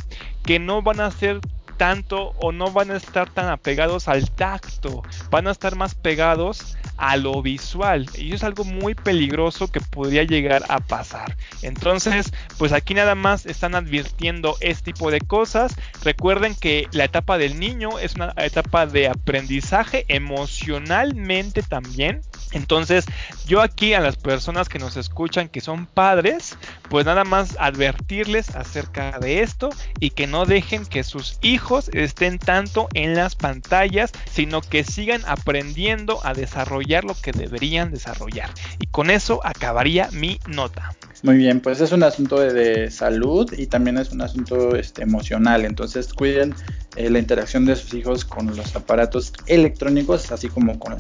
Que no van a ser tanto o no van a estar tan apegados al tacto, van a estar más pegados a lo visual y es algo muy peligroso que podría llegar a pasar. Entonces, pues aquí nada más están advirtiendo este tipo de cosas. Recuerden que la etapa del niño es una etapa de aprendizaje emocionalmente también. Entonces, yo aquí a las personas que nos escuchan que son padres, pues nada más advertirles acerca de esto y que no dejen que sus hijos estén tanto en las pantallas, sino que sigan aprendiendo a desarrollar lo que deberían desarrollar. Y con eso acabaría mi nota. Muy bien, pues es un asunto de, salud y también es un asunto este, emocional. Entonces cuiden eh, la interacción de sus hijos con los aparatos electrónicos, así como con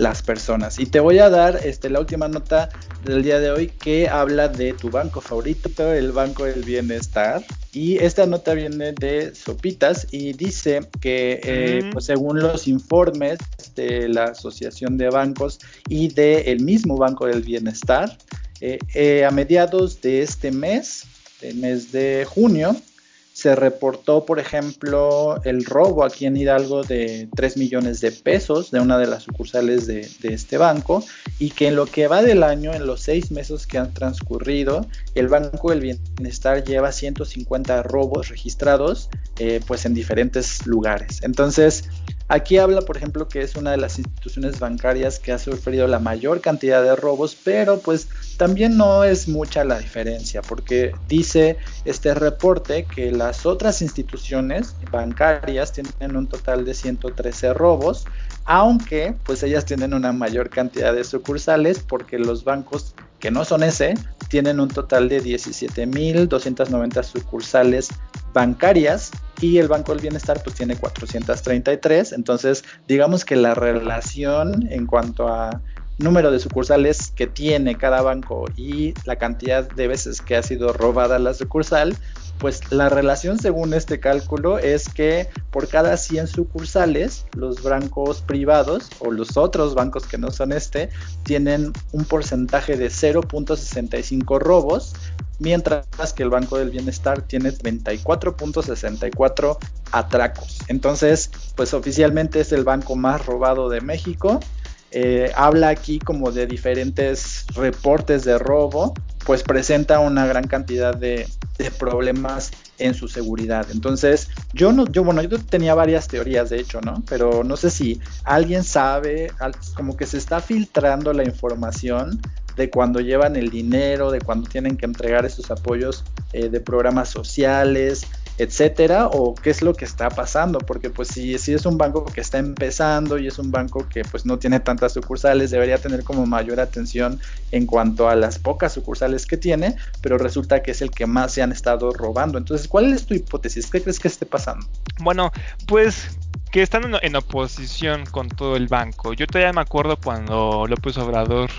las personas. Y te voy a dar este, la última nota del día de hoy que habla de tu banco favorito, el Banco del Bienestar. Y esta nota viene de Sopitas y dice que eh, pues, según los informes de la Asociación de Bancos y del mismo Banco del Bienestar, eh, eh, a mediados de este mes, el mes de junio, se reportó, por ejemplo, el robo aquí en Hidalgo de 3 millones de pesos de una de las sucursales de, este banco y que en lo que va del año, en los seis meses que han transcurrido, el Banco del Bienestar lleva 150 robos registrados eh, pues en diferentes lugares. Entonces, Aquí habla, por ejemplo, que es una de las instituciones bancarias que ha sufrido la mayor cantidad de robos, pero pues también no es mucha la diferencia, porque dice este reporte que las otras instituciones bancarias tienen un total de 113 robos, aunque pues ellas tienen una mayor cantidad de sucursales porque los bancos que no son ese tienen un total de 17.290 sucursales bancarias y el Banco del Bienestar pues tiene 433. Entonces, digamos que la relación en cuanto a número de sucursales que tiene cada banco y la cantidad de veces que ha sido robada la sucursal, pues la relación según este cálculo es que por cada 100 sucursales, los bancos privados o los otros bancos que no son este, tienen un porcentaje de 0.65 robos, mientras que el Banco del Bienestar tiene 34.64 atracos. Entonces, pues oficialmente es el banco más robado de México. Eh, habla aquí como de diferentes reportes de robo, pues presenta una gran cantidad de, problemas en su seguridad. Entonces, yo no, yo, bueno, yo tenía varias teorías de hecho, ¿no? Pero no sé si alguien sabe, como que se está filtrando la información de cuando llevan el dinero, de cuando tienen que entregar esos apoyos eh, de programas sociales, etcétera, o qué es lo que está pasando, porque pues si, si es un banco que está empezando y es un banco que pues no tiene tantas sucursales, debería tener como mayor atención en cuanto a las pocas sucursales que tiene, pero resulta que es el que más se han estado robando. Entonces, ¿cuál es tu hipótesis? ¿Qué crees que esté pasando? Bueno, pues que están en, oposición con todo el banco. Yo todavía me acuerdo cuando López Obrador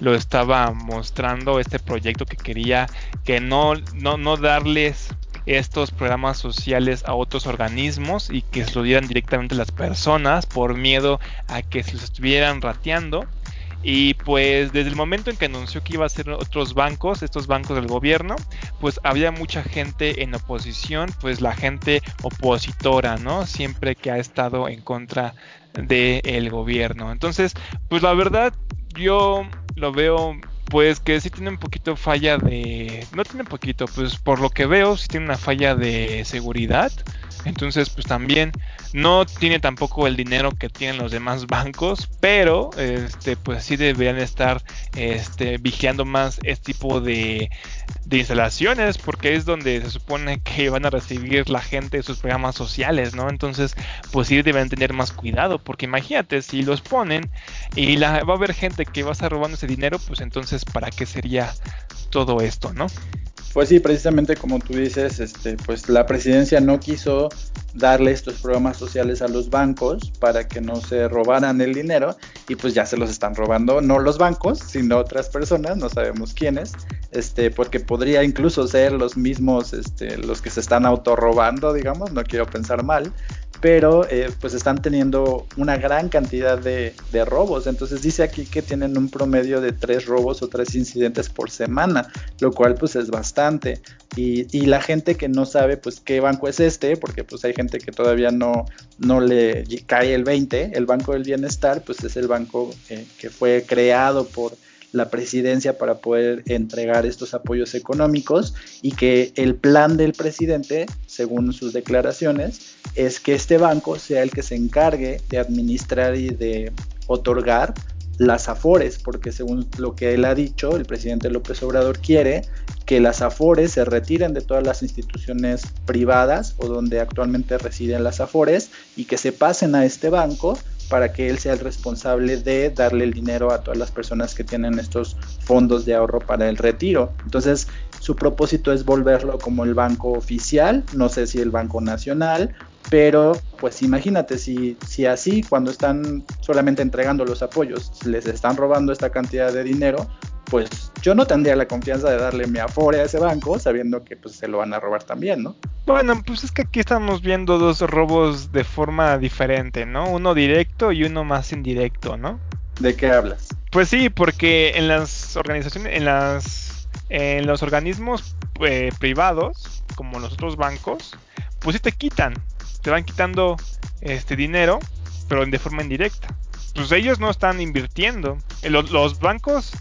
lo estaba mostrando este proyecto que quería que no, no, no darles estos programas sociales a otros organismos y que se lo dieran directamente a las personas por miedo a que se los estuvieran rateando. Y pues desde el momento en que anunció que iba a ser otros bancos, estos bancos del gobierno, pues había mucha gente en oposición, pues la gente opositora, ¿no? Siempre que ha estado en contra del gobierno. Entonces, pues la verdad, yo lo veo pues que sí tiene un poquito falla de... No tiene un poquito, pues por lo que veo sí tiene una falla de seguridad. Entonces pues también no tiene tampoco el dinero que tienen los demás bancos, pero este pues sí deberían estar este vigiando más este tipo de, de instalaciones porque es donde se supone que van a recibir la gente sus programas sociales, ¿no? Entonces, pues sí deben tener más cuidado porque imagínate si los ponen y la, va a haber gente que va a estar robando ese dinero, pues entonces ¿para qué sería todo esto, no? Pues sí, precisamente como tú dices, este, pues la presidencia no quiso darle estos programas sociales a los bancos para que no se robaran el dinero y pues ya se los están robando no los bancos, sino otras personas, no sabemos quiénes, este, porque podría incluso ser los mismos, este, los que se están autorrobando, digamos, no quiero pensar mal, pero eh, pues están teniendo una gran cantidad de, robos. Entonces dice aquí que tienen un promedio de tres robos o tres incidentes por semana, lo cual pues es bastante. Y, la gente que no sabe pues qué banco es este, porque pues hay gente que todavía no, no le cae el 20, el Banco del Bienestar pues es el banco eh, que fue creado por la presidencia para poder entregar estos apoyos económicos y que el plan del presidente, según sus declaraciones, es que este banco sea el que se encargue de administrar y de otorgar las afores, porque según lo que él ha dicho, el presidente López Obrador quiere que las afores se retiren de todas las instituciones privadas o donde actualmente residen las afores y que se pasen a este banco para que él sea el responsable de darle el dinero a todas las personas que tienen estos fondos de ahorro para el retiro. Entonces, su propósito es volverlo como el banco oficial, no sé si el banco nacional, pero pues imagínate si, si así cuando están solamente entregando los apoyos les están robando esta cantidad de dinero, pues yo no tendría la confianza de darle mi afore a ese banco sabiendo que pues se lo van a robar también, ¿no? Bueno, pues es que aquí estamos viendo dos robos de forma diferente, ¿no? Uno directo y uno más indirecto, ¿no? ¿De qué hablas? Pues sí, porque en las organizaciones, en las, en los organismos eh, privados, como los otros bancos, pues sí te quitan, te van quitando este dinero, pero de forma indirecta. Pues ellos no están invirtiendo. Los, los bancos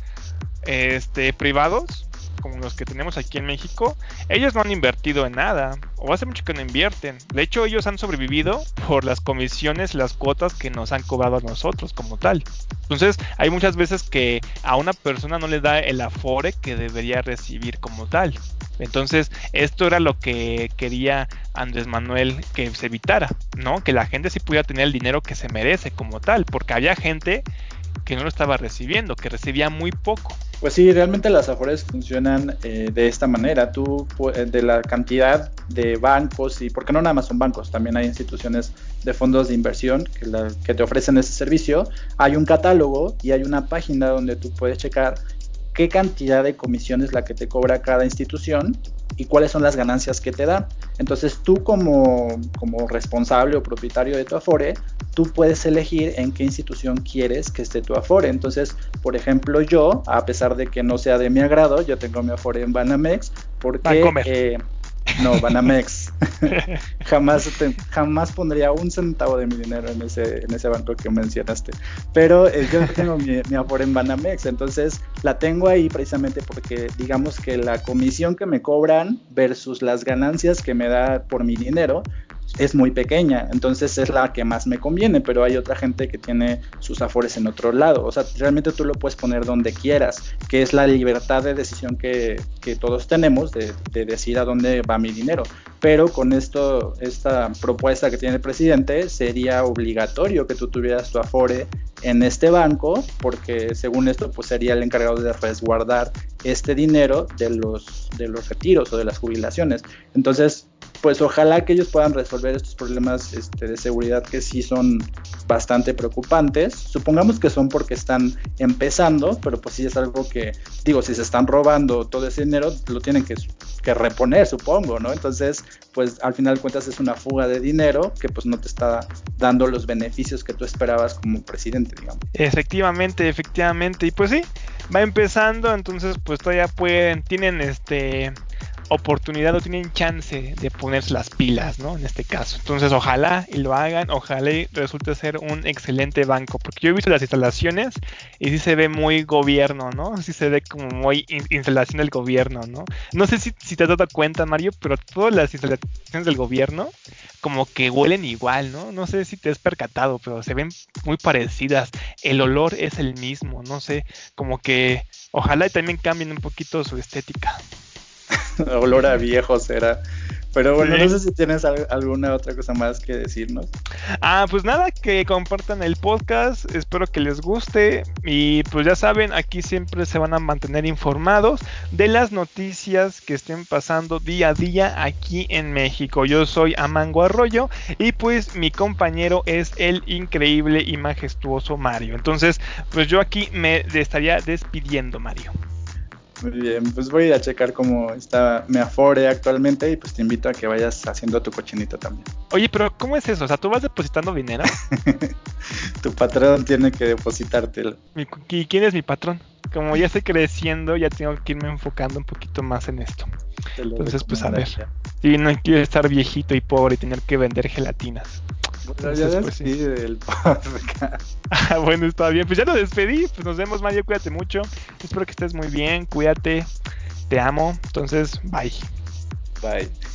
este, privados como los que tenemos aquí en México, ellos no han invertido en nada, o hace mucho que no invierten. De hecho, ellos han sobrevivido por las comisiones, las cuotas que nos han cobrado a nosotros como tal. Entonces, hay muchas veces que a una persona no le da el afore que debería recibir como tal. Entonces, esto era lo que quería Andrés Manuel que se evitara, ¿no? Que la gente sí pudiera tener el dinero que se merece como tal, porque había gente que no lo estaba recibiendo, que recibía muy poco. Pues sí, realmente las afores funcionan eh, de esta manera. Tú, de la cantidad de bancos, y porque no nada más son bancos, también hay instituciones de fondos de inversión que, que te ofrecen ese servicio, hay un catálogo y hay una página donde tú puedes checar qué cantidad de comisión es la que te cobra cada institución y cuáles son las ganancias que te da. Entonces tú como, como responsable o propietario de tu Afore, tú puedes elegir en qué institución quieres que esté tu Afore. Entonces, por ejemplo, yo, a pesar de que no sea de mi agrado, yo tengo mi Afore en Banamex porque... No, Banamex. jamás, jamás pondría un centavo de mi dinero en ese, en ese banco que mencionaste. Pero eh, yo tengo mi, mi en Banamex, entonces la tengo ahí precisamente porque digamos que la comisión que me cobran versus las ganancias que me da por mi dinero, es muy pequeña, entonces es la que más me conviene, pero hay otra gente que tiene sus afores en otro lado, o sea, realmente tú lo puedes poner donde quieras, que es la libertad de decisión que, que todos tenemos de, de, decir a dónde va mi dinero, pero con esto, esta propuesta que tiene el presidente, sería obligatorio que tú tuvieras tu afore en este banco, porque según esto, pues sería el encargado de resguardar este dinero de los, de los retiros o de las jubilaciones. Entonces, pues ojalá que ellos puedan resolver estos problemas este, de seguridad que sí son bastante preocupantes. Supongamos que son porque están empezando, pero pues sí es algo que, digo, si se están robando todo ese dinero, lo tienen que, que reponer, supongo, ¿no? Entonces, pues al final de cuentas es una fuga de dinero que pues no te está dando los beneficios que tú esperabas como presidente, digamos. Efectivamente, efectivamente. Y pues sí, va empezando, entonces pues todavía pueden, tienen este oportunidad o tienen chance de ponerse las pilas, ¿no? En este caso. Entonces, ojalá y lo hagan, ojalá y resulte ser un excelente banco, porque yo he visto las instalaciones y sí se ve muy gobierno, ¿no? Sí se ve como muy instalación del gobierno, ¿no? No sé si, te has dado cuenta, Mario, pero todas las instalaciones del gobierno como que huelen igual, ¿no? No sé si te has percatado, pero se ven muy parecidas. El olor es el mismo, no sé, como que ojalá y también cambien un poquito su estética. olor a viejo será. Pero bueno, no sé si tienes alguna otra cosa más que decirnos. Ah, pues nada, que compartan el podcast, espero que les guste y pues ya saben, aquí siempre se van a mantener informados de las noticias que estén pasando día a día aquí en México. Yo soy Amango Arroyo y pues mi compañero es el increíble y majestuoso Mario. Entonces, pues yo aquí me estaría despidiendo, Mario. Muy bien, pues voy a checar cómo está me afore actualmente y pues te invito a que vayas haciendo tu cochinito también. Oye, pero ¿cómo es eso? O sea, ¿tú vas depositando dinero? tu patrón tiene que depositártelo. ¿Y quién es mi patrón? Como ya estoy creciendo, ya tengo que irme enfocando un poquito más en esto. Entonces, pues a ver. Y no quiero estar viejito y pobre y tener que vender gelatinas. Bueno, ya pues, sí. del ah, bueno, está bien. Pues ya nos despedí. Pues nos vemos, Mario. Cuídate mucho. Espero que estés muy bien. Cuídate. Te amo. Entonces, bye. Bye.